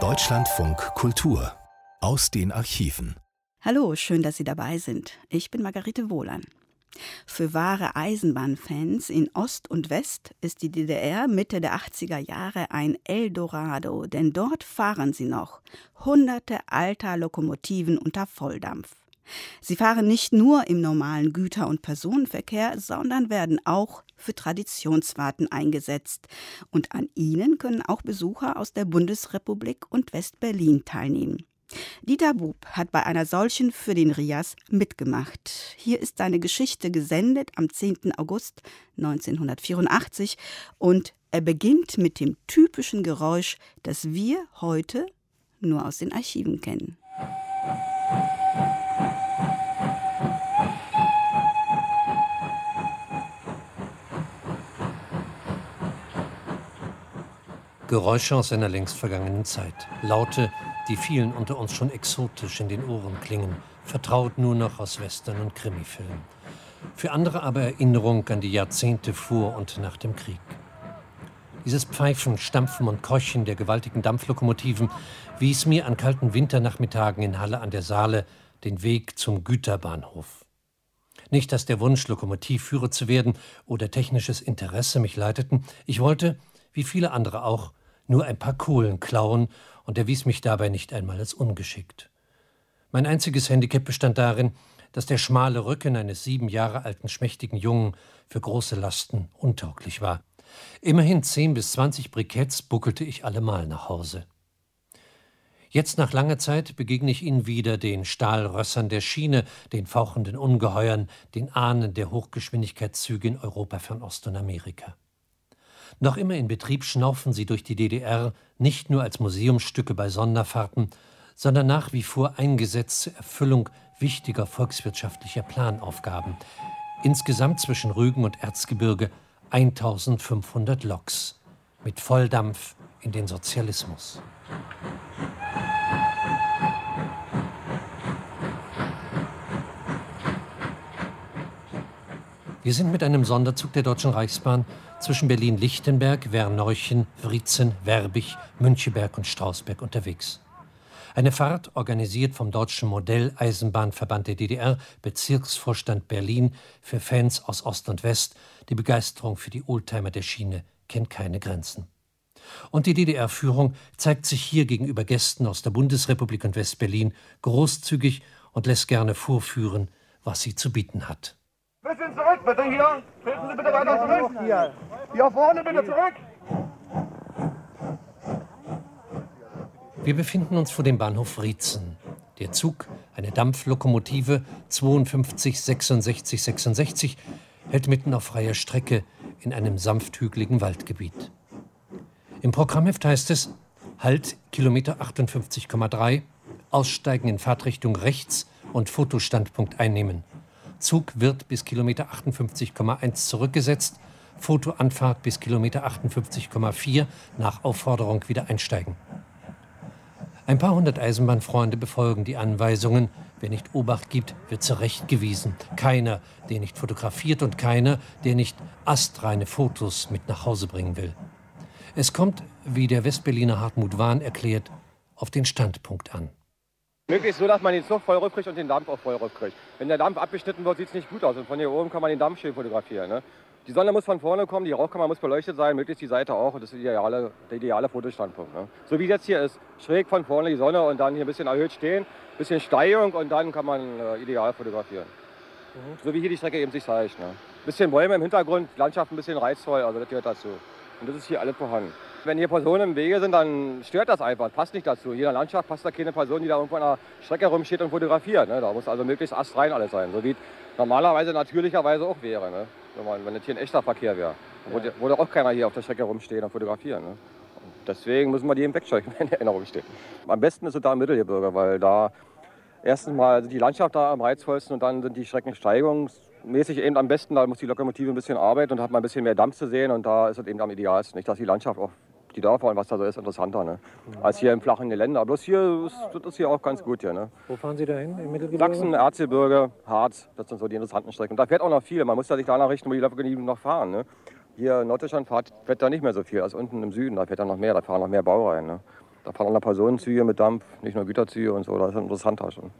Deutschlandfunk Kultur aus den Archiven. Hallo, schön, dass Sie dabei sind. Ich bin Margarete Wohlan. Für wahre Eisenbahnfans in Ost und West ist die DDR Mitte der 80er Jahre ein Eldorado, denn dort fahren sie noch. Hunderte alter Lokomotiven unter Volldampf. Sie fahren nicht nur im normalen Güter- und Personenverkehr, sondern werden auch für Traditionsfahrten eingesetzt. Und an ihnen können auch Besucher aus der Bundesrepublik und West-Berlin teilnehmen. Dieter Bub hat bei einer solchen für den Rias mitgemacht. Hier ist seine Geschichte gesendet am 10. August 1984 und er beginnt mit dem typischen Geräusch, das wir heute nur aus den Archiven kennen. Geräusche aus einer längst vergangenen Zeit. Laute, die vielen unter uns schon exotisch in den Ohren klingen, vertraut nur noch aus Western und Krimifilmen. Für andere aber Erinnerung an die Jahrzehnte vor und nach dem Krieg. Dieses Pfeifen, Stampfen und Keuchen der gewaltigen Dampflokomotiven wies mir an kalten Winternachmittagen in Halle an der Saale den Weg zum Güterbahnhof. Nicht, dass der Wunsch, Lokomotivführer zu werden oder technisches Interesse mich leiteten. Ich wollte, wie viele andere auch, nur ein paar Kohlen klauen und erwies mich dabei nicht einmal als ungeschickt. Mein einziges Handicap bestand darin, dass der schmale Rücken eines sieben Jahre alten schmächtigen Jungen für große Lasten untauglich war. Immerhin zehn bis zwanzig Briketts buckelte ich allemal nach Hause. Jetzt nach langer Zeit begegne ich ihnen wieder den Stahlrössern der Schiene, den fauchenden Ungeheuern, den Ahnen der Hochgeschwindigkeitszüge in Europa, Fernost und Amerika. Noch immer in Betrieb schnaufen sie durch die DDR, nicht nur als Museumsstücke bei Sonderfahrten, sondern nach wie vor eingesetzt zur Erfüllung wichtiger volkswirtschaftlicher Planaufgaben. Insgesamt zwischen Rügen und Erzgebirge 1500 Loks mit Volldampf in den Sozialismus. Wir sind mit einem Sonderzug der Deutschen Reichsbahn zwischen Berlin-Lichtenberg, Werneuchen, Wriezen, Werbig, Müncheberg und Strausberg unterwegs. Eine Fahrt, organisiert vom Deutschen Modelleisenbahnverband der DDR, Bezirksvorstand Berlin, für Fans aus Ost und West. Die Begeisterung für die Oldtimer der Schiene kennt keine Grenzen. Und die DDR-Führung zeigt sich hier gegenüber Gästen aus der Bundesrepublik und West-Berlin großzügig und lässt gerne vorführen, was sie zu bieten hat. Bisschen zurück, bitte hier. Treten Sie bitte weiter zurück. Hier. Hier vorne bitte zurück. Wir befinden uns vor dem Bahnhof Rietzen. Der Zug, eine Dampflokomotive 52 66 66, hält mitten auf freier Strecke in einem sanfthügeligen Waldgebiet. Im Programmheft heißt es Halt Kilometer 58,3, Aussteigen in Fahrtrichtung rechts und Fotostandpunkt einnehmen. Zug wird bis Kilometer 58,1 zurückgesetzt. Fotoanfahrt bis Kilometer 58,4 nach Aufforderung wieder einsteigen. Ein paar hundert Eisenbahnfreunde befolgen die Anweisungen. Wer nicht Obacht gibt, wird zurechtgewiesen. Keiner, der nicht fotografiert und keiner, der nicht astreine Fotos mit nach Hause bringen will. Es kommt, wie der Westberliner Hartmut Wahn erklärt, auf den Standpunkt an. Möglichst so, dass man den Zug voll kriegt und den Dampf auch voll kriegt. Wenn der Dampf abgeschnitten wird, sieht es nicht gut aus. Und von hier oben kann man den Dampf schön fotografieren. Ne? Die Sonne muss von vorne kommen, die Rauchkammer muss beleuchtet sein, möglichst die Seite auch. Und das ist der ideale, der ideale Fotostandpunkt. Ne? So wie jetzt hier ist. Schräg von vorne die Sonne und dann hier ein bisschen erhöht stehen, ein bisschen Steigung und dann kann man äh, ideal fotografieren. Mhm. So wie hier die Strecke eben sich zeigt. Ne? Bisschen Bäume im Hintergrund, Landschaft ein bisschen reizvoll, also das gehört dazu. Und das ist hier alles vorhanden. Wenn hier Personen im Wege sind, dann stört das einfach, passt nicht dazu. In jeder Landschaft passt da keine Person, die da irgendwo an der Strecke rumsteht und fotografiert. Ne? Da muss also möglichst astrein alles sein, so wie es normalerweise natürlicherweise auch wäre. Ne? Wenn, man, wenn das hier ein echter Verkehr wäre. Ja. Würde, würde auch keiner hier auf der Strecke rumstehen und fotografieren. Ne? Deswegen müssen wir die eben wegscheuchen, wenn die Erinnerung steht. Am besten ist es da im Mittelgebirge, weil da erstens mal die Landschaft da am reizvollsten und dann sind die Strecken steigungsmäßig eben am besten. Da muss die Lokomotive ein bisschen arbeiten und hat mal ein bisschen mehr Dampf zu sehen und da ist es eben am idealsten. Nicht, dass die Landschaft auch die Dörfer und was da so ist, interessanter ne? als hier im flachen Gelände. Aber bloß hier ist das hier auch ganz gut. Hier, ne? Wo fahren Sie da hin? Im Mittelgebirge? Sachsen, Erzgebirge, Harz, das sind so die interessanten Strecken. Und da fährt auch noch viel. Man muss ja sich danach richten, wo die Lokomotiven noch fahren. Ne? Hier in Norddeutschland fährt, fährt da nicht mehr so viel als unten im Süden. Da fährt dann noch mehr, da fahren noch mehr Baureihen. Ne? Da fahren auch noch Personenzüge mit Dampf, nicht nur Güterzüge und so. Das ist interessanter schon.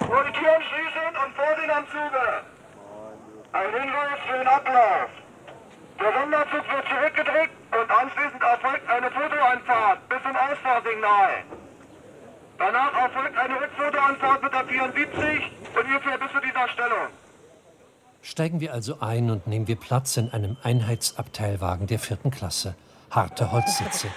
Nur die Türen schließen und Vorsicht am Zuge. Ein Hinweis für den Ablauf. Der Sonderzug wird zurückgedrückt und anschließend erfolgt eine Fotoanfahrt bis zum Ausfahrsignal. Danach erfolgt eine Rückfotoanfahrt mit der 74 ungefähr bis zu dieser Stellung. Steigen wir also ein und nehmen wir Platz in einem Einheitsabteilwagen der vierten Klasse. Harte Holzsitze.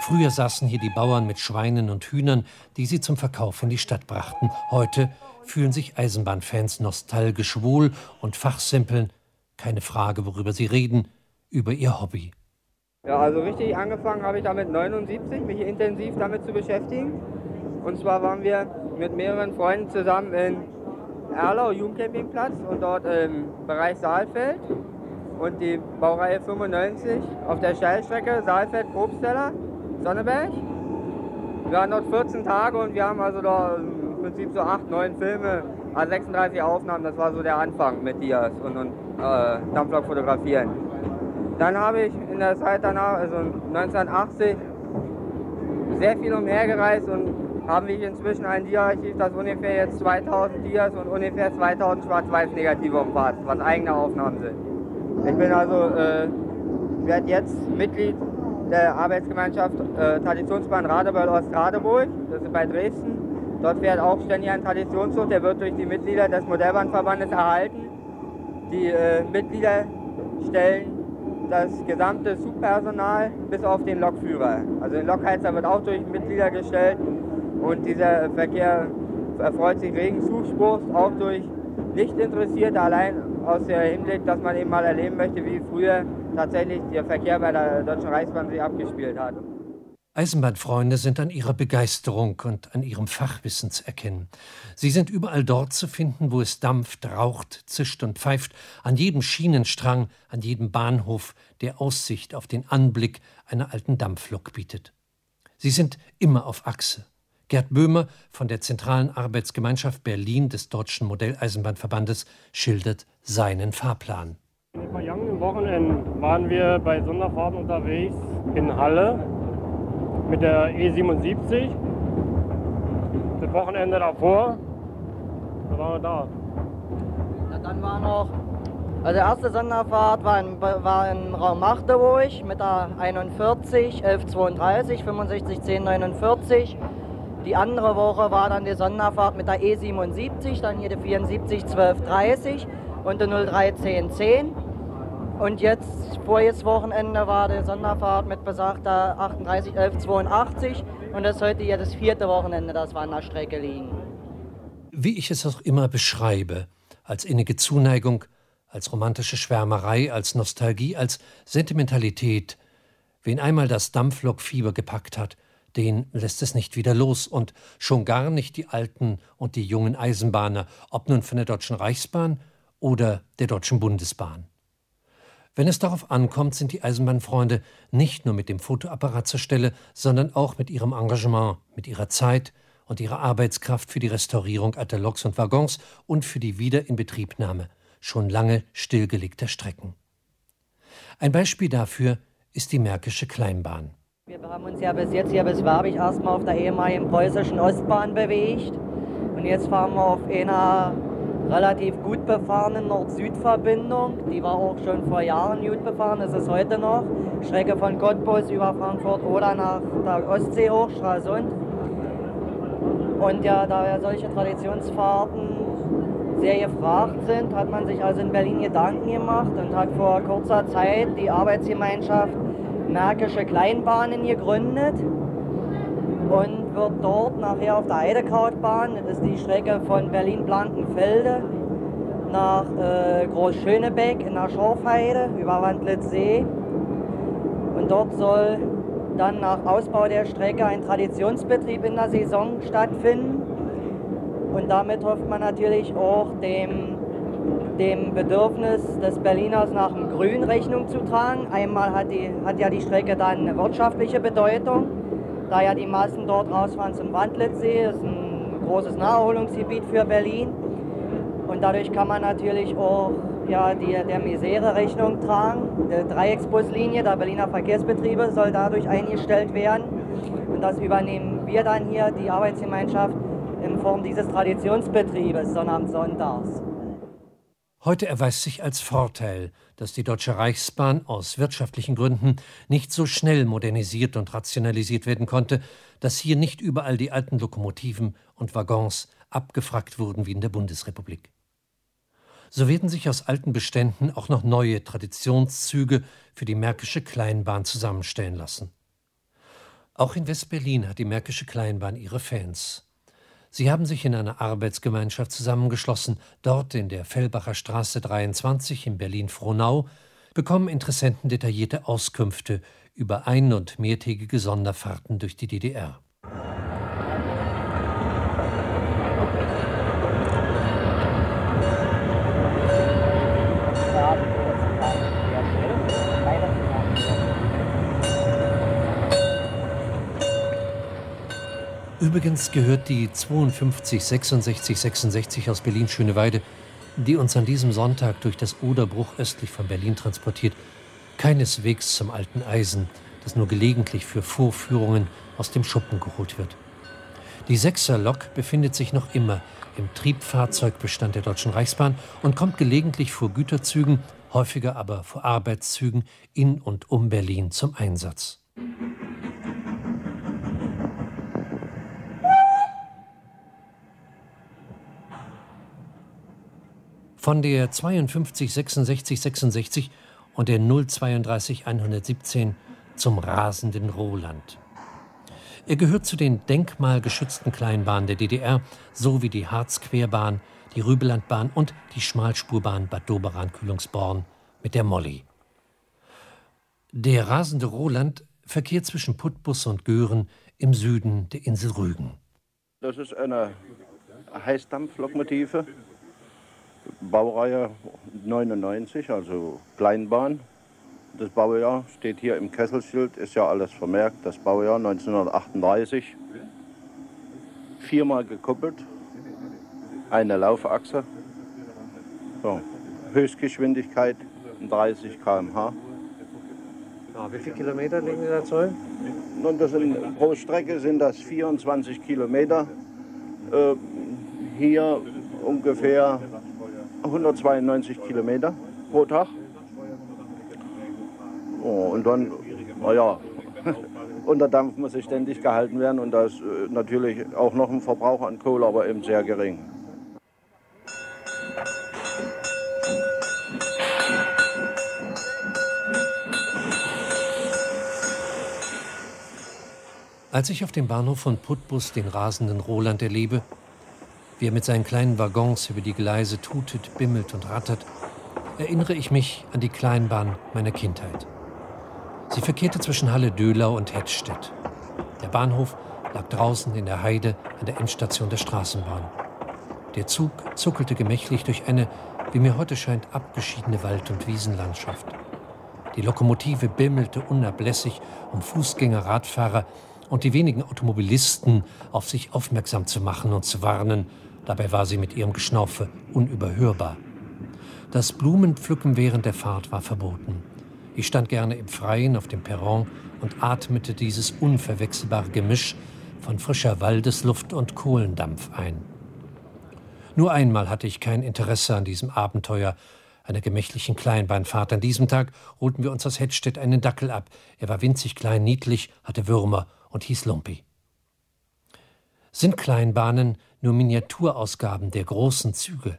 Früher saßen hier die Bauern mit Schweinen und Hühnern, die sie zum Verkauf in die Stadt brachten. Heute fühlen sich Eisenbahnfans nostalgisch wohl und fachsimpeln, keine Frage, worüber sie reden, über ihr Hobby. Ja, also richtig angefangen habe ich damit 79, mich intensiv damit zu beschäftigen. Und zwar waren wir mit mehreren Freunden zusammen in Erlau Jugendcampingplatz und dort im Bereich Saalfeld und die Baureihe 95 auf der Steilstrecke Saalfeld-Probsteller, Sonneberg. Wir waren dort 14 Tage und wir haben also da im Prinzip so 8, 9 Filme, also 36 Aufnahmen, das war so der Anfang mit Dias und, und äh, Dampflok fotografieren. Dann habe ich in der Zeit danach, also 1980, sehr viel umhergereist und haben wir inzwischen ein Dia-Archiv, das ungefähr jetzt 2000 Dias und ungefähr 2000 Schwarz-Weiß-Negative umfasst, was eigene Aufnahmen sind. Ich bin also, äh, werde jetzt Mitglied der Arbeitsgemeinschaft äh, Traditionsbahn Radebeul Ost-Radeburg, das ist bei Dresden. Dort fährt auch ständig ein Traditionszug, der wird durch die Mitglieder des Modellbahnverbandes erhalten. Die äh, Mitglieder stellen das gesamte Zugpersonal bis auf den Lokführer. Also den Lokheizer wird auch durch Mitglieder gestellt und dieser Verkehr erfreut sich regen Zuspruchs, auch durch Nicht-Interessierte, allein aus der Hinblick, dass man eben mal erleben möchte, wie früher tatsächlich der Verkehr bei der Deutschen Reichsbahn sich abgespielt hat. Eisenbahnfreunde sind an ihrer Begeisterung und an ihrem Fachwissen zu erkennen. Sie sind überall dort zu finden, wo es dampft, raucht, zischt und pfeift, an jedem Schienenstrang, an jedem Bahnhof, der Aussicht auf den Anblick einer alten Dampflok bietet. Sie sind immer auf Achse. Gerd Böhmer von der Zentralen Arbeitsgemeinschaft Berlin des Deutschen Modelleisenbahnverbandes schildert seinen Fahrplan. Den vergangenen Wochenenden waren wir bei Sonderfahrten unterwegs in Halle mit der E77. Das Wochenende davor, da waren wir da. Ja, dann war noch, also die erste Sonderfahrt war in, war in Raum Magdeburg mit der 41, 1132, 65, 1049. Die andere Woche war dann die Sonderfahrt mit der E77, dann hier die 74 1230 und die 031010. Und jetzt, voriges Wochenende, war die Sonderfahrt mit besagter 38 1182 und das ist heute ja das vierte Wochenende, das wir an der Strecke liegen. Wie ich es auch immer beschreibe, als innige Zuneigung, als romantische Schwärmerei, als Nostalgie, als Sentimentalität, wen einmal das Dampflokfieber gepackt hat, den lässt es nicht wieder los und schon gar nicht die alten und die jungen Eisenbahner, ob nun von der Deutschen Reichsbahn oder der Deutschen Bundesbahn. Wenn es darauf ankommt, sind die Eisenbahnfreunde nicht nur mit dem Fotoapparat zur Stelle, sondern auch mit ihrem Engagement, mit ihrer Zeit und ihrer Arbeitskraft für die Restaurierung alter Loks und Waggons und für die Wiederinbetriebnahme schon lange stillgelegter Strecken. Ein Beispiel dafür ist die Märkische Kleinbahn. Wir haben uns ja bis jetzt hier bis Werbig erstmal auf der ehemaligen preußischen Ostbahn bewegt. Und jetzt fahren wir auf einer relativ gut befahrenen Nord-Süd-Verbindung. Die war auch schon vor Jahren gut befahren, ist heute noch. Strecke von Cottbus über Frankfurt oder nach der Ostsee hoch, Stralsund. Und ja, da ja solche Traditionsfahrten sehr gefragt sind, hat man sich also in Berlin Gedanken gemacht und hat vor kurzer Zeit die Arbeitsgemeinschaft Märkische Kleinbahnen gegründet und wird dort nachher auf der Heidekrautbahn, das ist die Strecke von Berlin-Blankenfelde nach äh, Großschönebeck in der Schorfheide über Wandlitzsee. Und dort soll dann nach Ausbau der Strecke ein Traditionsbetrieb in der Saison stattfinden. Und damit hofft man natürlich auch dem dem Bedürfnis des Berliners nach dem Grün Rechnung zu tragen. Einmal hat, die, hat ja die Strecke dann eine wirtschaftliche Bedeutung, da ja die Massen dort rausfahren zum Wandlitzsee, ist ein großes Naherholungsgebiet für Berlin. Und dadurch kann man natürlich auch ja die, der Misere Rechnung tragen. Die Dreiecksbuslinie der Berliner Verkehrsbetriebe soll dadurch eingestellt werden. Und das übernehmen wir dann hier, die Arbeitsgemeinschaft, in Form dieses Traditionsbetriebes Sonnabend-Sonntags. Heute erweist sich als Vorteil, dass die Deutsche Reichsbahn aus wirtschaftlichen Gründen nicht so schnell modernisiert und rationalisiert werden konnte, dass hier nicht überall die alten Lokomotiven und Waggons abgefragt wurden wie in der Bundesrepublik. So werden sich aus alten Beständen auch noch neue Traditionszüge für die Märkische Kleinbahn zusammenstellen lassen. Auch in West-Berlin hat die Märkische Kleinbahn ihre Fans. Sie haben sich in einer Arbeitsgemeinschaft zusammengeschlossen. Dort in der Fellbacher Straße 23 in Berlin-Frohnau bekommen Interessenten detaillierte Auskünfte über ein- und mehrtägige Sonderfahrten durch die DDR. Übrigens gehört die 52 66 66 aus Berlin-Schöneweide, die uns an diesem Sonntag durch das Oderbruch östlich von Berlin transportiert, keineswegs zum alten Eisen, das nur gelegentlich für Vorführungen aus dem Schuppen geholt wird. Die Sechser-Lok befindet sich noch immer im Triebfahrzeugbestand der Deutschen Reichsbahn und kommt gelegentlich vor Güterzügen, häufiger aber vor Arbeitszügen in und um Berlin zum Einsatz. Von der 52 66 66 und der 032 117 zum rasenden Roland. Er gehört zu den denkmalgeschützten Kleinbahnen der DDR, so wie die Harzquerbahn, die Rübelandbahn und die Schmalspurbahn Bad Doberan-Kühlungsborn mit der Molly. Der rasende Roland verkehrt zwischen Putbus und Göhren im Süden der Insel Rügen. Das ist eine Heißdampflokomotive Baureihe 99, also Kleinbahn. Das Baujahr steht hier im Kesselschild, ist ja alles vermerkt. Das Baujahr 1938. Viermal gekuppelt, eine Laufachse, so. Höchstgeschwindigkeit 30 km/h. Ja, wie viele Kilometer liegen Sie da Zoll? Und das sind, pro Strecke sind das 24 Kilometer. Äh, hier ungefähr 192 Kilometer pro Tag. Oh, und dann, naja, unter Dampf muss sich ständig gehalten werden und da ist äh, natürlich auch noch ein Verbrauch an Kohle, aber eben sehr gering. Als ich auf dem Bahnhof von Putbus den rasenden Roland erlebe, wie er mit seinen kleinen Waggons über die Gleise tutet, bimmelt und rattert, erinnere ich mich an die Kleinbahn meiner Kindheit. Sie verkehrte zwischen Halle-Dölau und Hettstedt. Der Bahnhof lag draußen in der Heide an der Endstation der Straßenbahn. Der Zug zuckelte gemächlich durch eine, wie mir heute scheint, abgeschiedene Wald- und Wiesenlandschaft. Die Lokomotive bimmelte unablässig, um Fußgänger, Radfahrer und die wenigen Automobilisten auf sich aufmerksam zu machen und zu warnen, Dabei war sie mit ihrem Geschnaufe unüberhörbar. Das Blumenpflücken während der Fahrt war verboten. Ich stand gerne im Freien auf dem Perron und atmete dieses unverwechselbare Gemisch von frischer Waldesluft und Kohlendampf ein. Nur einmal hatte ich kein Interesse an diesem Abenteuer einer gemächlichen Kleinbahnfahrt. An diesem Tag holten wir uns aus Hettstedt einen Dackel ab. Er war winzig klein, niedlich, hatte Würmer und hieß Lumpi. Sind Kleinbahnen nur Miniaturausgaben der großen Züge.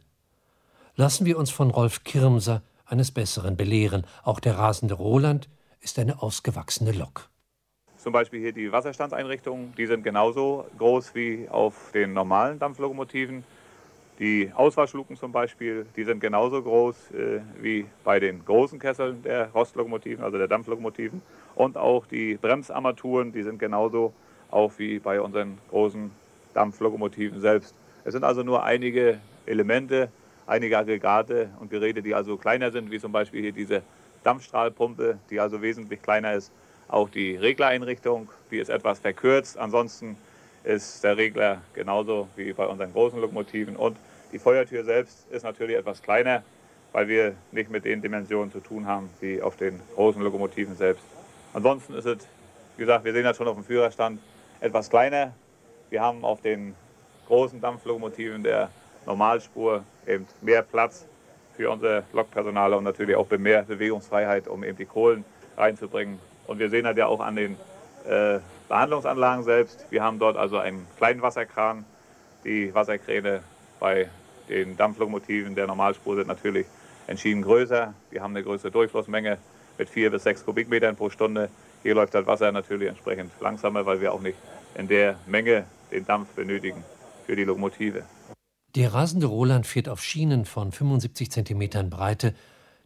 Lassen wir uns von Rolf Kirmser eines Besseren belehren. Auch der rasende Roland ist eine ausgewachsene Lok. Zum Beispiel hier die Wasserstandseinrichtungen, die sind genauso groß wie auf den normalen Dampflokomotiven. Die Auswaschluken zum Beispiel, die sind genauso groß äh, wie bei den großen Kesseln der Rostlokomotiven, also der Dampflokomotiven. Und auch die Bremsarmaturen, die sind genauso auch wie bei unseren großen Dampflokomotiven selbst. Es sind also nur einige Elemente, einige Aggregate und Geräte, die also kleiner sind, wie zum Beispiel hier diese Dampfstrahlpumpe, die also wesentlich kleiner ist. Auch die Reglereinrichtung, die ist etwas verkürzt. Ansonsten ist der Regler genauso wie bei unseren großen Lokomotiven. Und die Feuertür selbst ist natürlich etwas kleiner. weil wir nicht mit den Dimensionen zu tun haben wie auf den großen Lokomotiven selbst. Ansonsten ist es, wie gesagt, wir sehen das schon auf dem Führerstand, etwas kleiner. Wir haben auf den großen Dampflokomotiven der Normalspur eben mehr Platz für unser Lokpersonal und natürlich auch mehr Bewegungsfreiheit, um eben die Kohlen reinzubringen. Und wir sehen das ja auch an den äh, Behandlungsanlagen selbst. Wir haben dort also einen kleinen Wasserkran. Die Wasserkräne bei den Dampflokomotiven der Normalspur sind natürlich entschieden größer. Wir haben eine größere Durchflussmenge mit vier bis sechs Kubikmetern pro Stunde. Hier läuft das Wasser natürlich entsprechend langsamer, weil wir auch nicht in der Menge den Dampf benötigen für die Lokomotive. Der rasende Roland fährt auf Schienen von 75 Zentimetern Breite,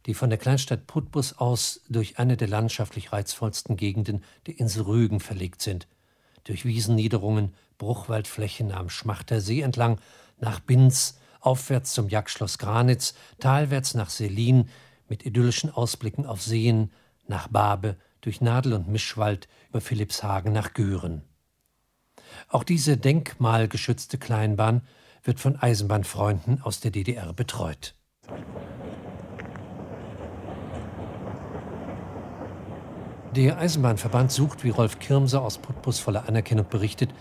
die von der Kleinstadt Putbus aus durch eine der landschaftlich reizvollsten Gegenden der Insel Rügen verlegt sind. Durch Wiesenniederungen, Bruchwaldflächen am Schmachter See entlang, nach Binz, aufwärts zum Jagdschloss Granitz, talwärts nach Selin, mit idyllischen Ausblicken auf Seen, nach Babe, durch Nadel- und Mischwald, über Philippshagen nach Göhren. Auch diese denkmalgeschützte Kleinbahn wird von Eisenbahnfreunden aus der DDR betreut. Der Eisenbahnverband sucht, wie Rolf Kirmser aus Putbus voller Anerkennung berichtet,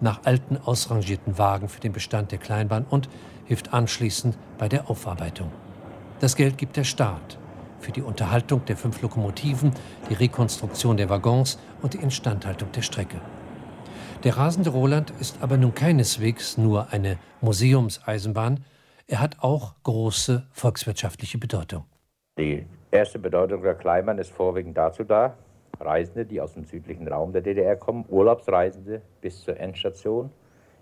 nach alten ausrangierten Wagen für den Bestand der Kleinbahn und hilft anschließend bei der Aufarbeitung. Das Geld gibt der Staat für die Unterhaltung der fünf Lokomotiven, die Rekonstruktion der Waggons und die Instandhaltung der Strecke. Der rasende Roland ist aber nun keineswegs nur eine Museumseisenbahn, er hat auch große volkswirtschaftliche Bedeutung. Die erste Bedeutung der Kleinbahn ist vorwiegend dazu da, Reisende, die aus dem südlichen Raum der DDR kommen, Urlaubsreisende bis zur Endstation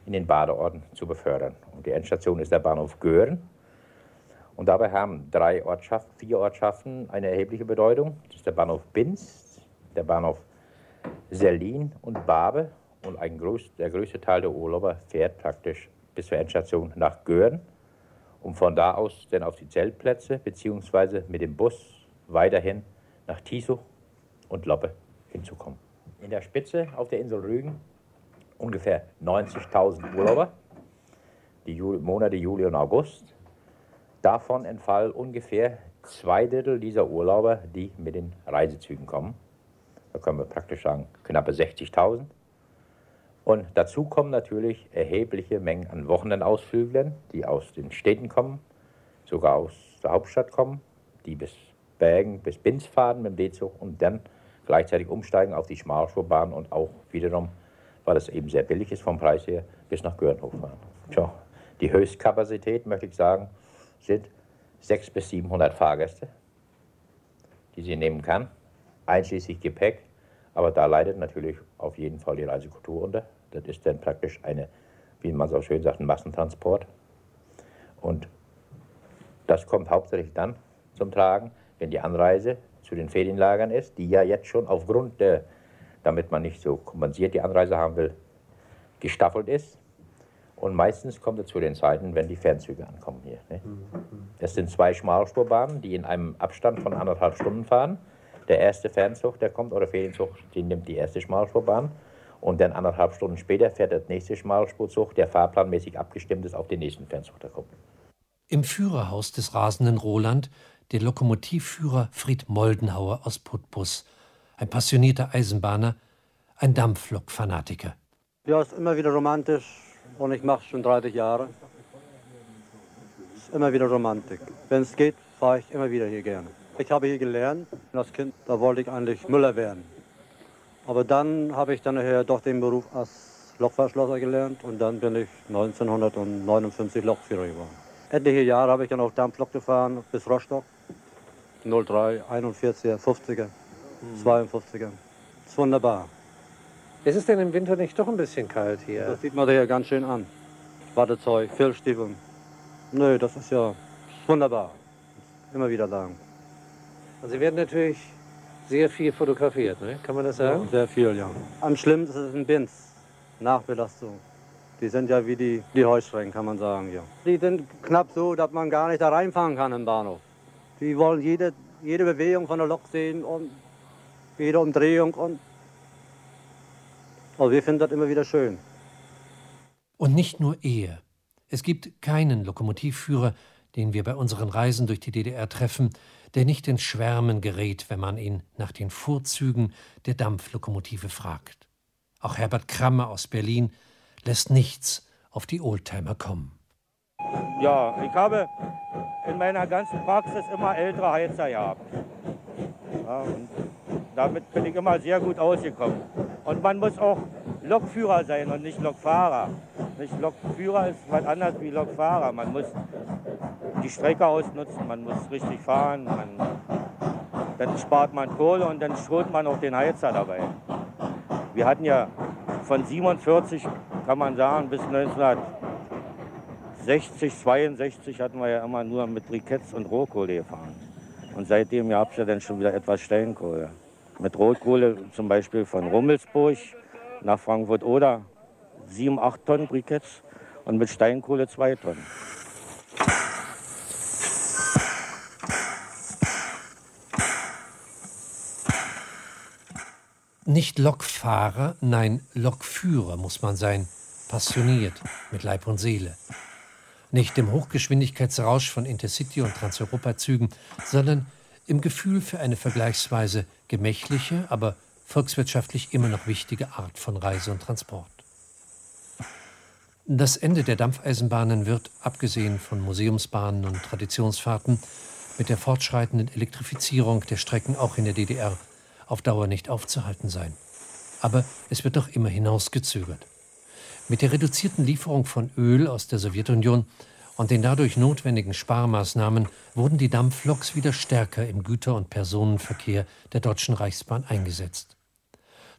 in den Badeorten zu befördern. Und die Endstation ist der Bahnhof Göhren. Und dabei haben drei Ortschaften, vier Ortschaften eine erhebliche Bedeutung. Das ist der Bahnhof Binz, der Bahnhof Selin und Babe und ein groß, der größte Teil der Urlauber fährt praktisch bis zur Endstation nach Göhren, um von da aus dann auf die Zeltplätze beziehungsweise mit dem Bus weiterhin nach Tiso und Loppe hinzukommen. In der Spitze auf der Insel Rügen ungefähr 90.000 Urlauber, die Juli, Monate Juli und August. Davon entfallen ungefähr zwei Drittel dieser Urlauber, die mit den Reisezügen kommen. Da können wir praktisch sagen, knappe 60.000. Und dazu kommen natürlich erhebliche Mengen an Wochenendausflüglern, die aus den Städten kommen, sogar aus der Hauptstadt kommen, die bis Bergen, bis Binz fahren mit dem D-Zug und dann gleichzeitig umsteigen auf die Schmalspurbahn und auch wiederum, weil es eben sehr billig ist vom Preis her, bis nach Görenhof fahren. Tja, die Höchstkapazität, möchte ich sagen, sind 600 bis 700 Fahrgäste, die sie nehmen kann, einschließlich Gepäck aber da leidet natürlich auf jeden Fall die Reisekultur unter. Das ist dann praktisch eine, wie man so schön sagt, ein Massentransport. Und das kommt hauptsächlich dann zum Tragen, wenn die Anreise zu den Ferienlagern ist, die ja jetzt schon aufgrund der, damit man nicht so kompensiert die Anreise haben will, gestaffelt ist. Und meistens kommt es zu den Zeiten, wenn die Fernzüge ankommen hier. Ne? Das sind zwei Schmalspurbahnen, die in einem Abstand von anderthalb Stunden fahren. Der erste Fernzug, der kommt, oder Ferienzug, den nimmt die erste Schmalspurbahn. Und dann anderthalb Stunden später fährt der nächste Schmalspurzug, der fahrplanmäßig abgestimmt ist auf den nächsten Fernzug, der kommt. Im Führerhaus des rasenden Roland der Lokomotivführer Fried Moldenhauer aus Putbus, ein passionierter Eisenbahner, ein Dampflok-Fanatiker. Ja, ist immer wieder romantisch und ich mache es schon 30 Jahre. Ist immer wieder Romantik. Wenn es geht, fahre ich immer wieder hier gerne. Ich habe hier gelernt. Als Kind, da wollte ich eigentlich Müller werden. Aber dann habe ich dann nachher doch den Beruf als Lokverschlosser gelernt und dann bin ich 1959 Lokführer geworden. Etliche Jahre habe ich dann auch Dampflok gefahren bis Rostock. 03, 41er, 50er, mhm. 52er. Das ist wunderbar. Ist es denn im Winter nicht doch ein bisschen kalt hier? Das sieht man hier ganz schön an. Wartezeug, Filzstiefeln. Nö, das ist ja wunderbar. Immer wieder sagen. Also Sie werden natürlich sehr viel fotografiert, ne? kann man das sagen? Ja, sehr viel, ja. Am schlimmsten ist es ein Bins, Nachbelastung. Die sind ja wie die, die Heuschrecken, kann man sagen, ja. Die sind knapp so, dass man gar nicht da reinfahren kann im Bahnhof. Die wollen jede, jede Bewegung von der Lok sehen und jede Umdrehung und also wir finden das immer wieder schön. Und nicht nur er. Es gibt keinen Lokomotivführer, den wir bei unseren Reisen durch die DDR treffen, der nicht in Schwärmen gerät, wenn man ihn nach den Vorzügen der Dampflokomotive fragt. Auch Herbert Kramme aus Berlin lässt nichts auf die Oldtimer kommen. Ja, ich habe in meiner ganzen Praxis immer ältere Heizer gehabt. Ja, damit bin ich immer sehr gut ausgekommen. Und man muss auch Lokführer sein und nicht Lokfahrer. Nicht Lokführer ist was anderes wie Lokfahrer. Man muss die Strecke ausnutzen, man muss richtig fahren. Man, dann spart man Kohle und dann schont man auch den Heizer dabei. Wir hatten ja von 47, kann man sagen, bis 1960, 62 hatten wir ja immer nur mit Briketts und Rohkohle gefahren. Und seitdem gab es ja dann schon wieder etwas Steinkohle. Mit Rotkohle zum Beispiel von Rummelsburg nach Frankfurt oder 7, 8 Tonnen Briketts und mit Steinkohle 2 Tonnen. Nicht Lokfahrer, nein, Lokführer muss man sein, passioniert, mit Leib und Seele. Nicht im Hochgeschwindigkeitsrausch von Intercity- und Transeuropa-Zügen, sondern im Gefühl für eine vergleichsweise gemächliche, aber volkswirtschaftlich immer noch wichtige Art von Reise und Transport. Das Ende der Dampfeisenbahnen wird, abgesehen von Museumsbahnen und Traditionsfahrten, mit der fortschreitenden Elektrifizierung der Strecken auch in der DDR auf Dauer nicht aufzuhalten sein. Aber es wird doch immer hinausgezögert. Mit der reduzierten Lieferung von Öl aus der Sowjetunion und den dadurch notwendigen Sparmaßnahmen wurden die Dampfloks wieder stärker im Güter- und Personenverkehr der Deutschen Reichsbahn eingesetzt.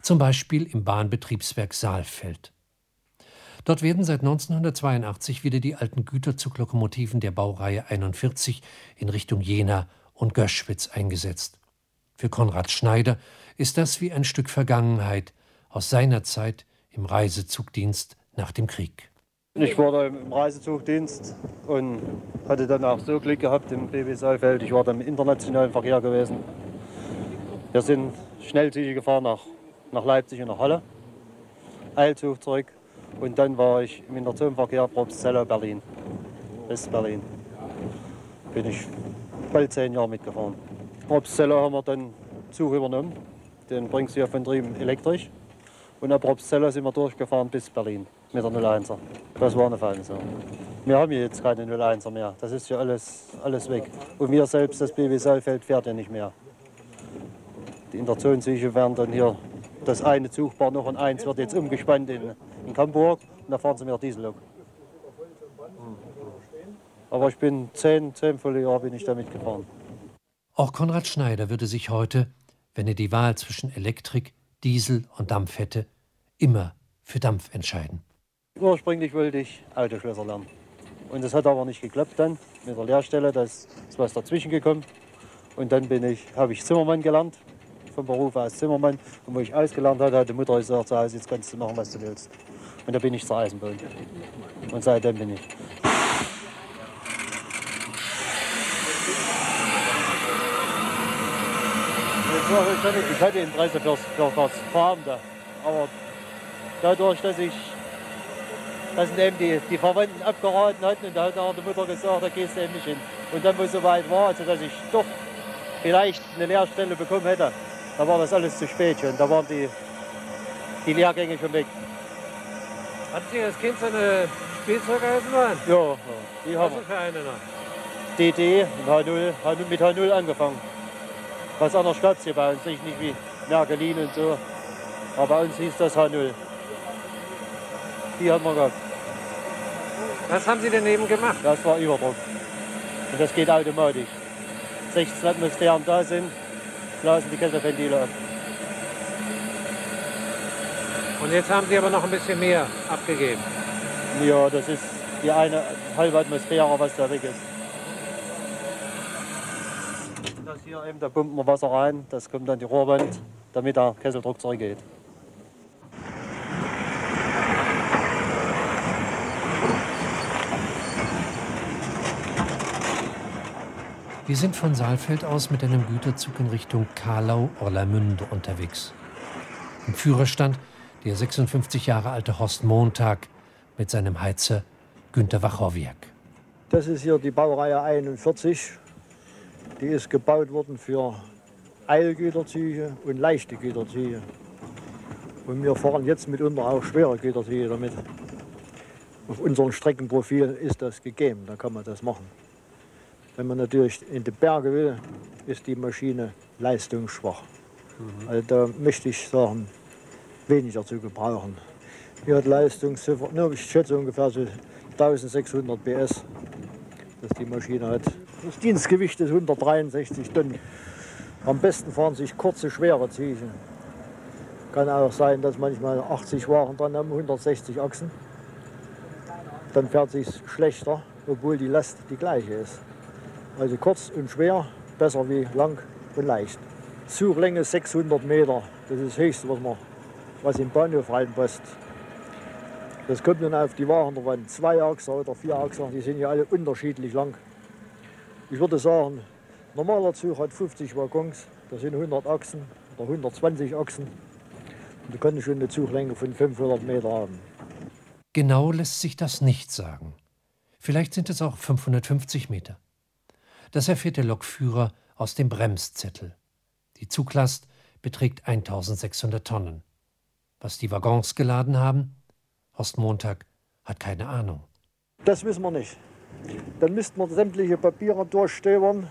Zum Beispiel im Bahnbetriebswerk Saalfeld. Dort werden seit 1982 wieder die alten Güterzuglokomotiven der Baureihe 41 in Richtung Jena und Göschwitz eingesetzt. Für Konrad Schneider ist das wie ein Stück Vergangenheit aus seiner Zeit im Reisezugdienst nach dem Krieg. Ich war im Reisezugdienst und hatte dann auch so Glück gehabt im BB Saalfeld. Ich war dann im internationalen Verkehr gewesen. Wir sind Schnellzüge gefahren nach, nach Leipzig und nach Halle, Eilzug zurück und dann war ich im Interzonenverkehr Probstzella Berlin, West-Berlin. Bin ich bald zehn Jahre mitgefahren. Probstzella haben wir dann Zug übernommen. Den bringst du ja von drüben elektrisch. Und ab Probstzella sind wir durchgefahren bis Berlin mit der 01er. Das war eine Sache. Wir haben jetzt keine 01er mehr. Das ist ja alles, alles weg. Und wir selbst, das BW Saalfeld, fährt ja nicht mehr. Die Interzonenzüge werden dann hier, das eine Zugpaar noch und eins wird jetzt umgespannt in, in Hamburg und da fahren sie mit der Diesellok. Aber ich bin zehn, zehn volle Jahre bin ich damit gefahren. Auch Konrad Schneider würde sich heute, wenn er die Wahl zwischen Elektrik, Diesel und Dampf hätte, immer für Dampf entscheiden. Ursprünglich wollte ich Autoschlösser lernen. Und das hat aber nicht geklappt dann mit der Lehrstelle. Da ist, was dazwischen gekommen. Und dann ich, habe ich Zimmermann gelernt, vom Beruf aus Zimmermann. Und wo ich ausgelernt hatte, hat die Mutter gesagt, zu Hause, jetzt kannst du machen, was du willst. Und da bin ich zur Eisenbahn. Und seitdem bin ich. Ich hatte Interesse fürs, für das Farm da. Aber dadurch, dass ich dass eben die, die Verwandten abgeraten hatten und da hat auch die Mutter gesagt, da gehst du eben nicht hin. Und dann, wo es soweit war, also dass ich doch vielleicht eine Lehrstelle bekommen hätte, da war das alles zu spät schon. Da waren die, die Lehrgänge schon weg. Hatten Sie als Kind so eine Spielzeugeisenbahn? Ja, ja, die haben Was für eine noch? DD und H0, H0 mit H0 angefangen. Was anders gab es hier bei uns nicht, nicht wie Merkelin und so. Aber bei uns hieß das H0. Die haben wir gehabt. Was haben Sie denn eben gemacht? Das war Überdruck. Und das geht automatisch. 16 Atmosphären da sind, blasen die Kesselventile ab. Und jetzt haben Sie aber noch ein bisschen mehr abgegeben. Ja, das ist die eine halbe Atmosphäre, was da weg ist. Das hier eben, da pumpen wir Wasser rein, das kommt an die Rohrwand, damit der Kesseldruck zurückgeht. Wir sind von Saalfeld aus mit einem Güterzug in Richtung Karlau-Orlamünde unterwegs. Im Führerstand der 56 Jahre alte Horst Montag mit seinem Heizer Günter Wachowiak. Das ist hier die Baureihe 41. Die ist gebaut worden für Eilgüterzüge und leichte Güterzüge. Und wir fahren jetzt mitunter auch schwere Güterzüge damit. Auf unserem Streckenprofil ist das gegeben, da kann man das machen. Wenn man natürlich in die Berge will, ist die Maschine leistungsschwach. Mhm. Also da möchte ich sagen, weniger zu gebrauchen. Die hat Leistungsziffer, ne, ich schätze ungefähr so 1600 PS, dass die Maschine hat. Das Dienstgewicht ist 163 Tonnen. Am besten fahren sich kurze, schwere Züge. Kann auch sein, dass manchmal 80 Waren dran haben, 160 Achsen. Dann fährt sich schlechter, obwohl die Last die gleiche ist. Also kurz und schwer, besser wie lang und leicht. Zuglänge 600 Meter, das ist das Höchste, was, man, was im Bahnhof reinpasst. Das kommt nun auf die Waren davon. Zwei Achser oder vier Achser, die sind ja alle unterschiedlich lang. Ich würde sagen, normaler Zug hat 50 Waggons, das sind 100 Achsen oder 120 Achsen. Und da kann schon eine Zuglänge von 500 Meter haben. Genau lässt sich das nicht sagen. Vielleicht sind es auch 550 Meter. Das erfährt der Lokführer aus dem Bremszettel. Die Zuglast beträgt 1600 Tonnen. Was die Waggons geladen haben? Horst Montag hat keine Ahnung. Das wissen wir nicht. Dann müssten wir sämtliche Papiere durchstöbern,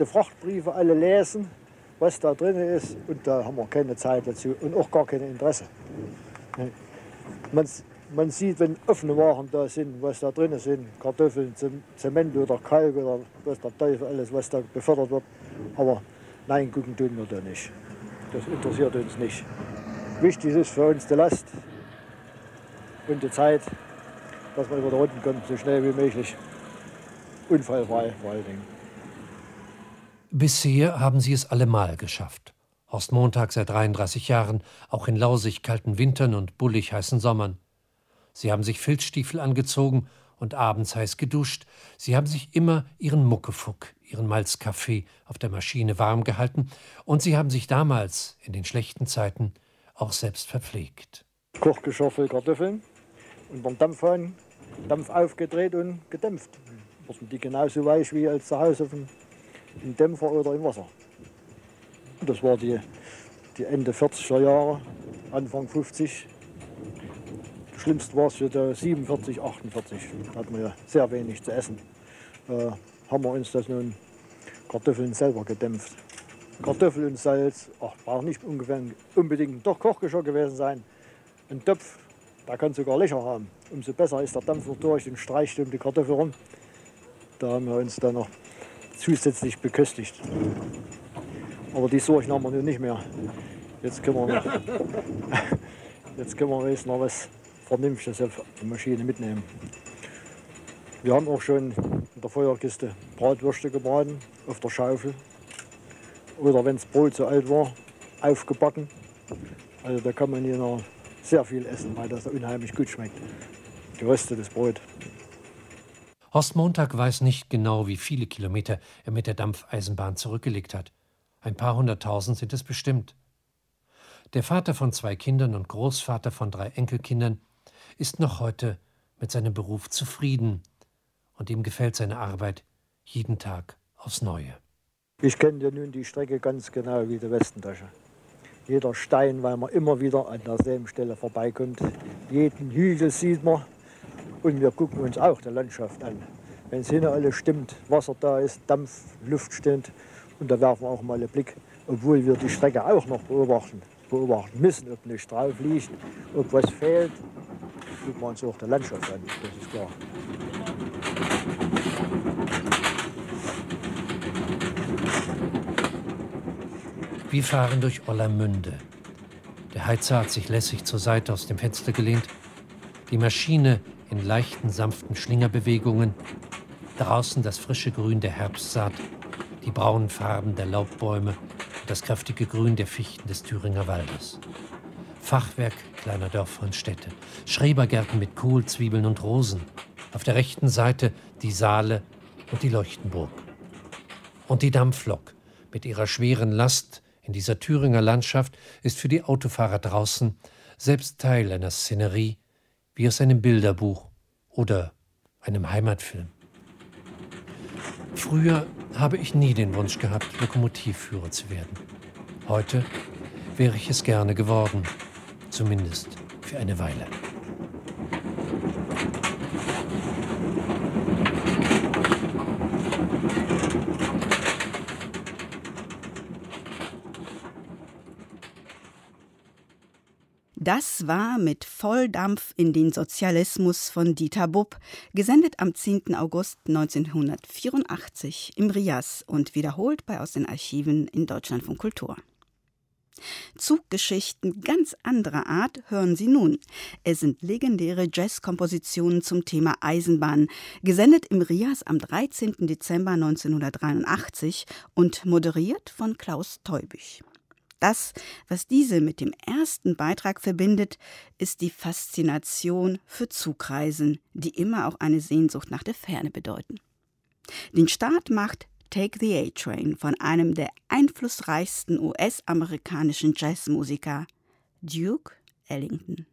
die Frachtbriefe alle lesen, was da drin ist. Und da haben wir keine Zeit dazu und auch gar kein Interesse. Man, man sieht, wenn offene Waren da sind, was da drin sind, Kartoffeln, Zement oder Kalk oder was der Teufel alles, was da befördert wird. Aber nein, gucken tun wir da nicht. Das interessiert uns nicht. Wichtig ist für uns die Last und die Zeit, dass man über die Runden kommt, so schnell wie möglich. Unfallfrei vor allen Dingen. Bisher haben sie es allemal geschafft. Horst Montag seit 33 Jahren, auch in lausig kalten Wintern und bullig heißen Sommern. Sie haben sich Filzstiefel angezogen und abends heiß geduscht. Sie haben sich immer ihren Muckefuck, ihren Malzkaffee auf der Maschine warm gehalten und sie haben sich damals, in den schlechten Zeiten, auch selbst verpflegt. Kochgeschirr voll Kartoffeln und beim Dampfhahn Dampf aufgedreht und gedämpft. Wurden die genauso weich wie als zu Hause im Dämpfer oder im Wasser. Und das war die, die Ende 40er Jahre, Anfang 50 Schlimmst war es für 47, 48. Da hatten wir ja sehr wenig zu essen. Äh, haben wir uns das nun Kartoffeln selber gedämpft. Kartoffeln und Salz, ach, braucht nicht unbedingt doch Kochgeschirr gewesen sein. Ein Topf, der kann sogar Löcher haben. Umso besser ist der Dampf noch durch und streicht um die Kartoffel rum. Da haben wir uns dann noch zusätzlich beköstigt. Aber die Sorgen haben wir nun nicht mehr. Jetzt können wir, jetzt können wir noch was vernünftig auf die Maschine mitnehmen. Wir haben auch schon in der Feuerkiste Bratwürste gebraten auf der Schaufel. Oder wenn das Brot zu alt war, aufgebacken. Also da kann man hier noch sehr viel essen, weil das unheimlich gut schmeckt. Geröstetes Brot. Horst Montag weiß nicht genau, wie viele Kilometer er mit der Dampfeisenbahn zurückgelegt hat. Ein paar hunderttausend sind es bestimmt. Der Vater von zwei Kindern und Großvater von drei Enkelkindern ist noch heute mit seinem Beruf zufrieden und ihm gefällt seine Arbeit jeden Tag aufs Neue. Ich kenne ja nun die Strecke ganz genau wie die Westentasche. Jeder Stein, weil man immer wieder an derselben Stelle vorbeikommt. Jeden Hügel sieht man und wir gucken uns auch die Landschaft an. Wenn es hinten alles stimmt, Wasser da ist, Dampf, Luft stimmt und da werfen wir auch mal einen Blick, obwohl wir die Strecke auch noch beobachten, beobachten müssen, ob nicht drauf liegt, ob was fehlt gucken wir uns auch der Landschaft an, das ist klar. Wir fahren durch Ollermünde. Der Heizer hat sich lässig zur Seite aus dem Fenster gelehnt. Die Maschine in leichten, sanften Schlingerbewegungen. Draußen das frische Grün der Herbstsaat, die braunen Farben der Laubbäume und das kräftige Grün der Fichten des Thüringer Waldes. Fachwerk kleiner Dörfer und Städte, Schrebergärten mit Kohl, Zwiebeln und Rosen. Auf der rechten Seite die Saale und die Leuchtenburg. Und die Dampflok mit ihrer schweren Last in dieser Thüringer Landschaft ist für die Autofahrer draußen selbst Teil einer Szenerie wie aus einem Bilderbuch oder einem Heimatfilm. Früher habe ich nie den Wunsch gehabt, Lokomotivführer zu werden. Heute wäre ich es gerne geworden, zumindest für eine Weile. Das war mit Volldampf in den Sozialismus von Dieter Bupp, gesendet am 10. August 1984 im Rias und wiederholt bei Aus den Archiven in Deutschland von Kultur. Zuggeschichten ganz anderer Art hören Sie nun. Es sind legendäre Jazzkompositionen zum Thema Eisenbahn, gesendet im Rias am 13. Dezember 1983 und moderiert von Klaus Teubich. Das, was diese mit dem ersten Beitrag verbindet, ist die Faszination für Zugreisen, die immer auch eine Sehnsucht nach der Ferne bedeuten. Den Start macht Take the A-Train von einem der einflussreichsten US-amerikanischen Jazzmusiker, Duke Ellington.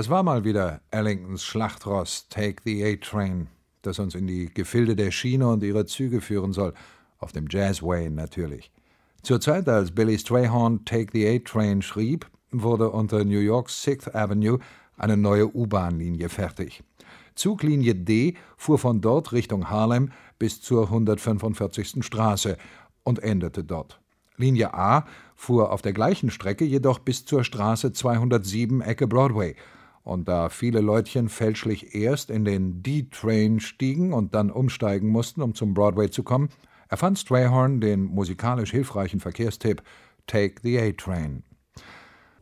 Das war mal wieder Ellingtons Schlachtross Take the A-Train, das uns in die Gefilde der Schiene und ihre Züge führen soll, auf dem Jazzway natürlich. Zur Zeit, als Billy Strayhorn Take the A-Train schrieb, wurde unter New Yorks Sixth Avenue eine neue U-Bahn-Linie fertig. Zuglinie D fuhr von dort Richtung Harlem bis zur 145. Straße und endete dort. Linie A fuhr auf der gleichen Strecke jedoch bis zur Straße 207 Ecke Broadway und da viele Leutchen fälschlich erst in den D-Train stiegen und dann umsteigen mussten, um zum Broadway zu kommen, erfand Strayhorn den musikalisch hilfreichen Verkehrstipp Take the A-Train.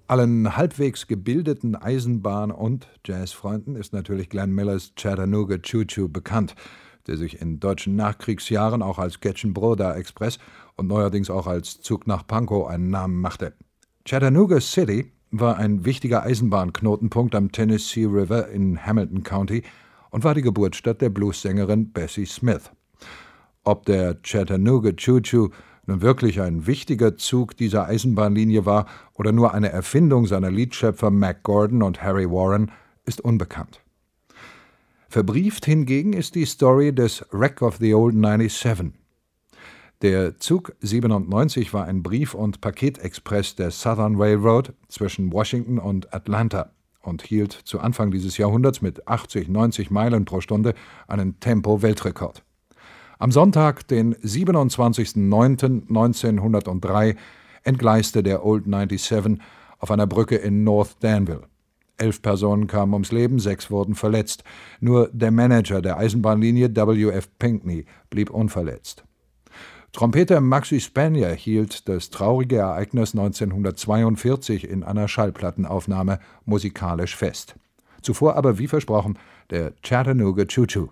Allen halbwegs gebildeten Eisenbahn- und Jazzfreunden ist natürlich Glenn Millers Chattanooga Choo Choo bekannt. der sich in deutschen Nachkriegsjahren auch als Getchenbroda Express und neuerdings auch als Zug nach Pankow einen Namen machte. Chattanooga City war ein wichtiger Eisenbahnknotenpunkt am Tennessee River in Hamilton County und war die Geburtsstadt der Bluessängerin Bessie Smith. Ob der Chattanooga Choo Choo nun wirklich ein wichtiger Zug dieser Eisenbahnlinie war oder nur eine Erfindung seiner Liedschöpfer Mac Gordon und Harry Warren, ist unbekannt. Verbrieft hingegen ist die Story des Wreck of the Old 97. Der Zug 97 war ein Brief- und Paketexpress der Southern Railroad zwischen Washington und Atlanta und hielt zu Anfang dieses Jahrhunderts mit 80, 90 Meilen pro Stunde einen Tempo-Weltrekord. Am Sonntag, den 27.09.1903, entgleiste der Old 97 auf einer Brücke in North Danville. Elf Personen kamen ums Leben, sechs wurden verletzt. Nur der Manager der Eisenbahnlinie W.F. Pinkney blieb unverletzt. Trompeter Maxi Spanier hielt das traurige Ereignis 1942 in einer Schallplattenaufnahme musikalisch fest. Zuvor aber, wie versprochen, der Chattanooga Choo Choo.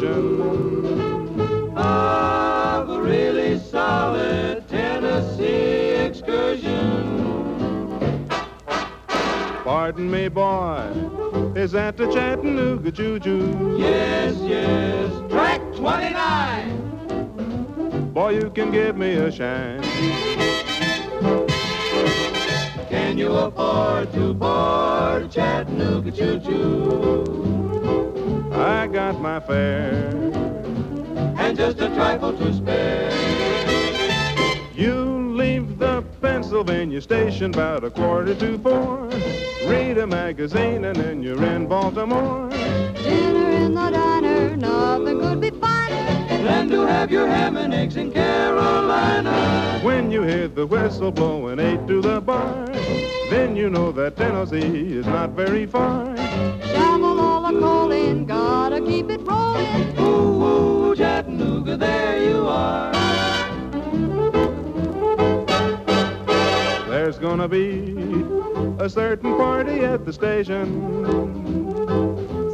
My version. Of a really solid Tennessee excursion. Pardon me, boy, is that the Chattanooga Choo? Yes, yes, track 29. Boy, you can give me a shine. Can you afford to board Chattanooga Choo Choo? I got my fare. And just a trifle to spare. You leave the Pennsylvania station about a quarter to four. Read a magazine and then you're in Baltimore. Dinner in the diner, nothing could be finer than to have your ham and eggs in Carolina. When you hear the whistle blowing eight to the bar, then you know that Tennessee is not very far. Shovel the coal gotta keep it rolling. Ooh, ooh, Chattanooga, there you are. There's gonna be a certain party at the station.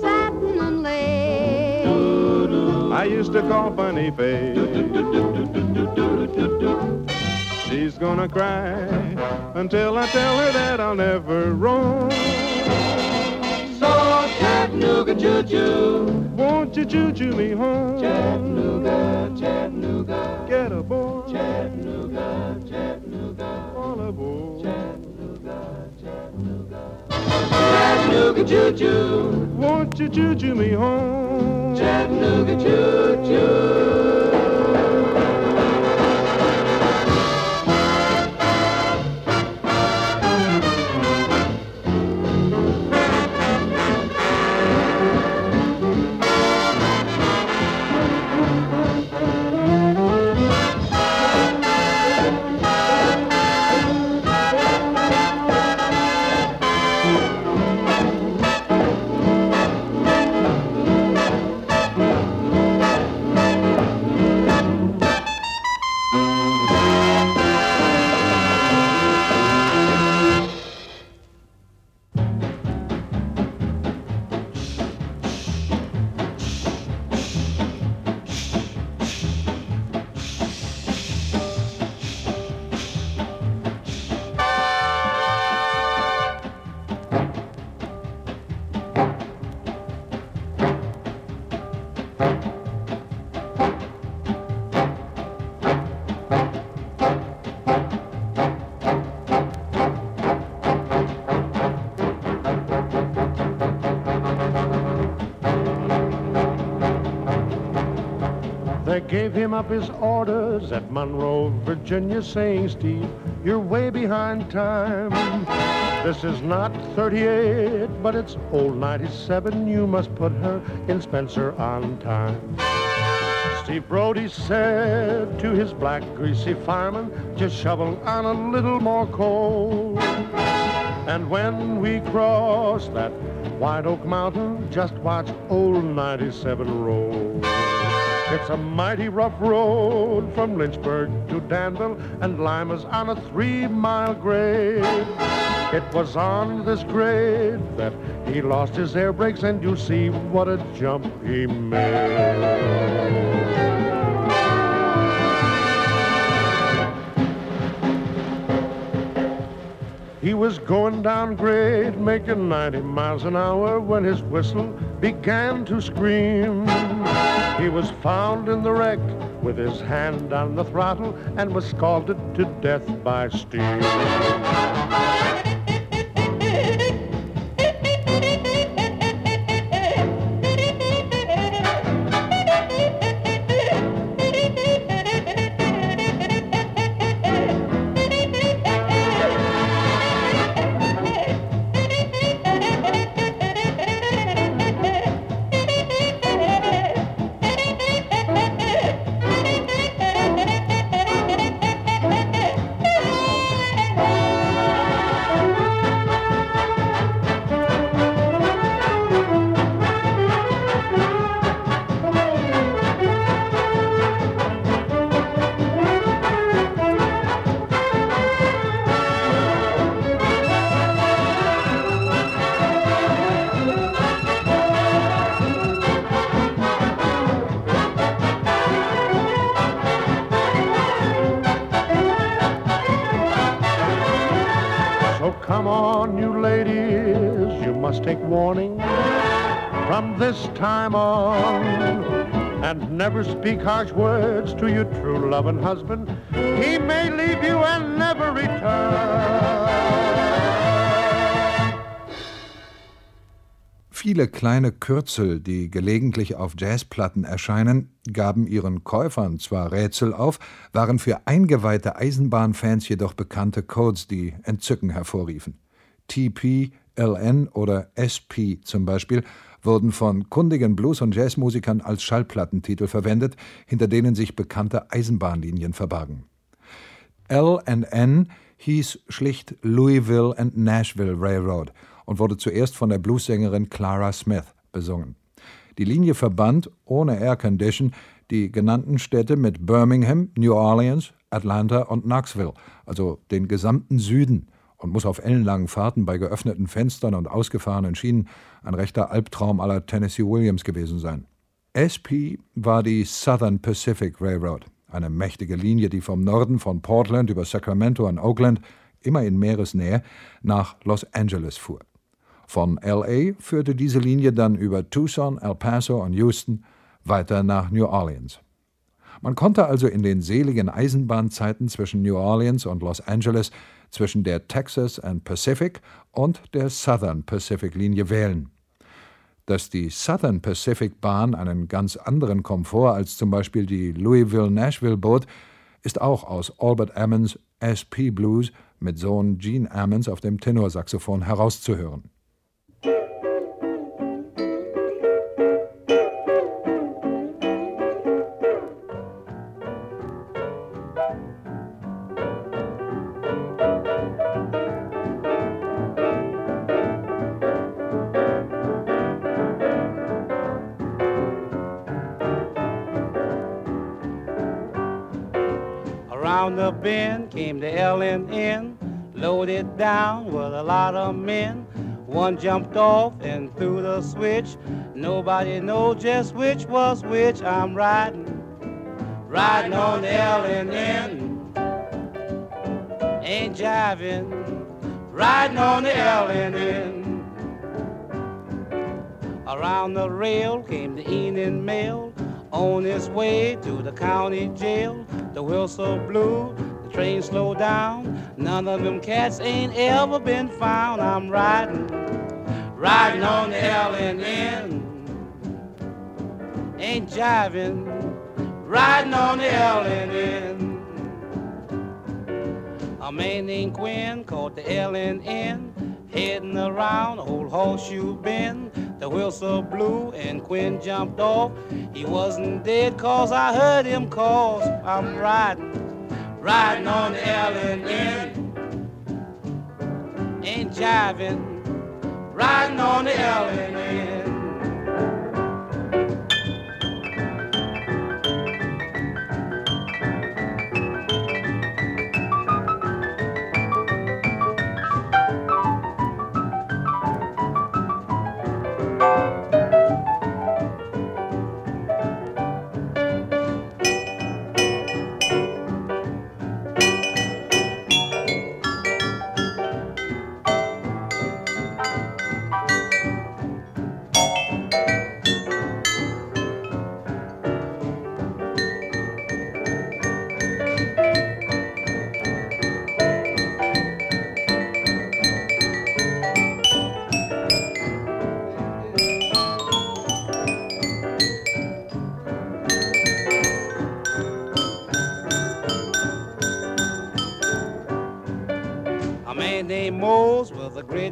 Satin and lace. I used to call Funny Face. She's gonna cry until I tell her that I'll never roam. Chattanooga choo-choo, Won't you choo-choo me home? Chattanooga, Chattanooga, Get aboard, Chattanooga, Chattanooga, all aboard. Chattanooga choo-choo, Won't you choo-choo me home? Chattanooga choo-choo. Him up his orders at Monroe, Virginia, saying, Steve, you're way behind time. This is not 38, but it's old 97. You must put her in Spencer on time. Steve Brody said to his black, greasy fireman, just shovel on a little more coal. And when we cross that White Oak Mountain, just watch old 97 roll. It's a mighty rough road from Lynchburg to Danville, and Lima's on a three-mile grade. It was on this grade that he lost his air brakes, and you see what a jump he made. He was going down grade, making 90 miles an hour when his whistle began to scream. He was found in the wreck with his hand on the throttle and was scalded to death by steam. Must take warning from this time on. And never speak harsh words to your true loving husband. He may leave you and never return. Viele kleine Kürzel, die gelegentlich auf Jazzplatten erscheinen, gaben ihren Käufern zwar Rätsel auf, waren für eingeweihte Eisenbahnfans jedoch bekannte Codes, die Entzücken hervorriefen. TP, LN oder SP zum Beispiel wurden von kundigen Blues- und Jazzmusikern als Schallplattentitel verwendet, hinter denen sich bekannte Eisenbahnlinien verbargen. L&N hieß schlicht Louisville and Nashville Railroad und wurde zuerst von der Bluessängerin Clara Smith besungen. Die Linie verband ohne Aircondition die genannten Städte mit Birmingham, New Orleans, Atlanta und Knoxville, also den gesamten Süden, und muss auf ellenlangen Fahrten bei geöffneten Fenstern und ausgefahrenen Schienen ein rechter Albtraum aller Tennessee Williams gewesen sein. SP war die Southern Pacific Railroad, eine mächtige Linie, die vom Norden von Portland über Sacramento und Oakland immer in Meeresnähe nach Los Angeles fuhr. Von LA führte diese Linie dann über Tucson, El Paso und Houston weiter nach New Orleans. Man konnte also in den seligen Eisenbahnzeiten zwischen New Orleans und Los Angeles zwischen der Texas and Pacific und der Southern Pacific Linie wählen. Dass die Southern Pacific Bahn einen ganz anderen Komfort als zum Beispiel die Louisville-Nashville bot, ist auch aus Albert Ammons SP Blues mit Sohn Gene Ammons auf dem Tenorsaxophon herauszuhören. Down with a lot of men. One jumped off and threw the switch. Nobody knows just which was which. I'm riding, riding on the L&N. Ain't jiving, riding on the L&N. Around the rail came the evening mail on its way to the county jail. The whistle blew, train slow down. None of them cats ain't ever been found. I'm riding, riding on the L&N. Ain't jiving, riding on the LNN. A man named Quinn caught the LNN, heading around old Horseshoe Bend. The whistle blew and Quinn jumped off. He wasn't dead cause I heard him cause I'm riding, riding on the LNN. Ain't jiving, riding on the LNN.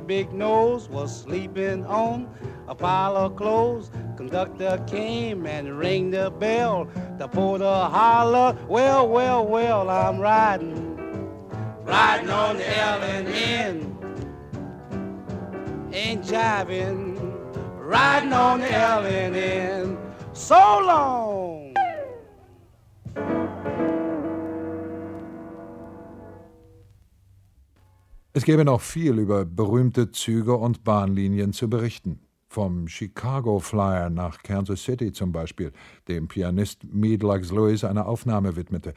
Big nose was sleeping on a pile of clothes. Conductor came and rang the bell. The porter holler, well, well, well, I'm riding, riding on the L and N. Ain't jiving, riding on the L and N. So long. Es gäbe noch viel über berühmte Züge und Bahnlinien zu berichten. Vom Chicago Flyer nach Kansas City zum Beispiel, dem Pianist Meadlux Lewis eine Aufnahme widmete.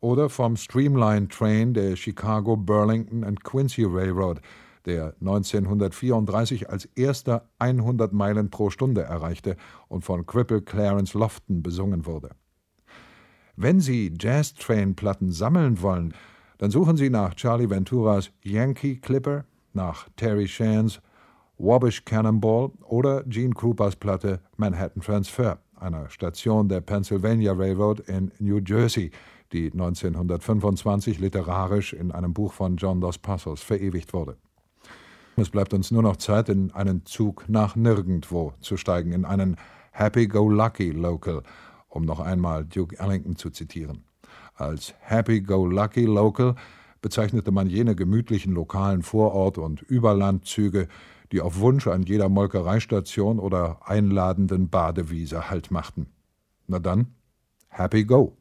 Oder vom Streamline Train der Chicago, Burlington and Quincy Railroad, der 1934 als erster 100 Meilen pro Stunde erreichte und von Cripple Clarence Lofton besungen wurde. Wenn Sie Jazz-Train-Platten sammeln wollen, dann suchen Sie nach Charlie Venturas Yankee Clipper, nach Terry Shands Wabash Cannonball oder Gene Krupas Platte Manhattan Transfer, einer Station der Pennsylvania Railroad in New Jersey, die 1925 literarisch in einem Buch von John Dos Passos verewigt wurde. Es bleibt uns nur noch Zeit, in einen Zug nach nirgendwo zu steigen, in einen Happy-Go-Lucky Local, um noch einmal Duke Ellington zu zitieren. Als Happy-Go-Lucky Local bezeichnete man jene gemütlichen lokalen Vorort- und Überlandzüge, die auf Wunsch an jeder Molkereistation oder einladenden Badewiese Halt machten. Na dann, Happy Go!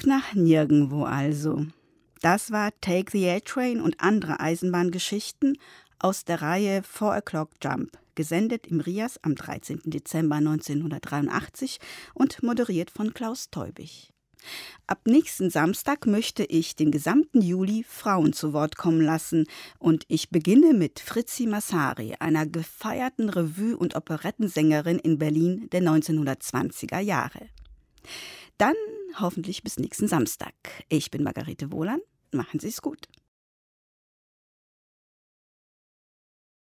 Zug nach nirgendwo also. Das war Take the A-Train und andere Eisenbahngeschichten aus der Reihe Four O'Clock Jump, gesendet im Rias am 13. Dezember 1983 und moderiert von Klaus Teubig. Ab nächsten Samstag möchte ich den gesamten Juli Frauen zu Wort kommen lassen und ich beginne mit Fritzi Massari, einer gefeierten Revue- und Operettensängerin in Berlin der 1920er Jahre. Dann hoffentlich bis nächsten Samstag. Ich bin Margarete Wohlan. Machen Sie es gut.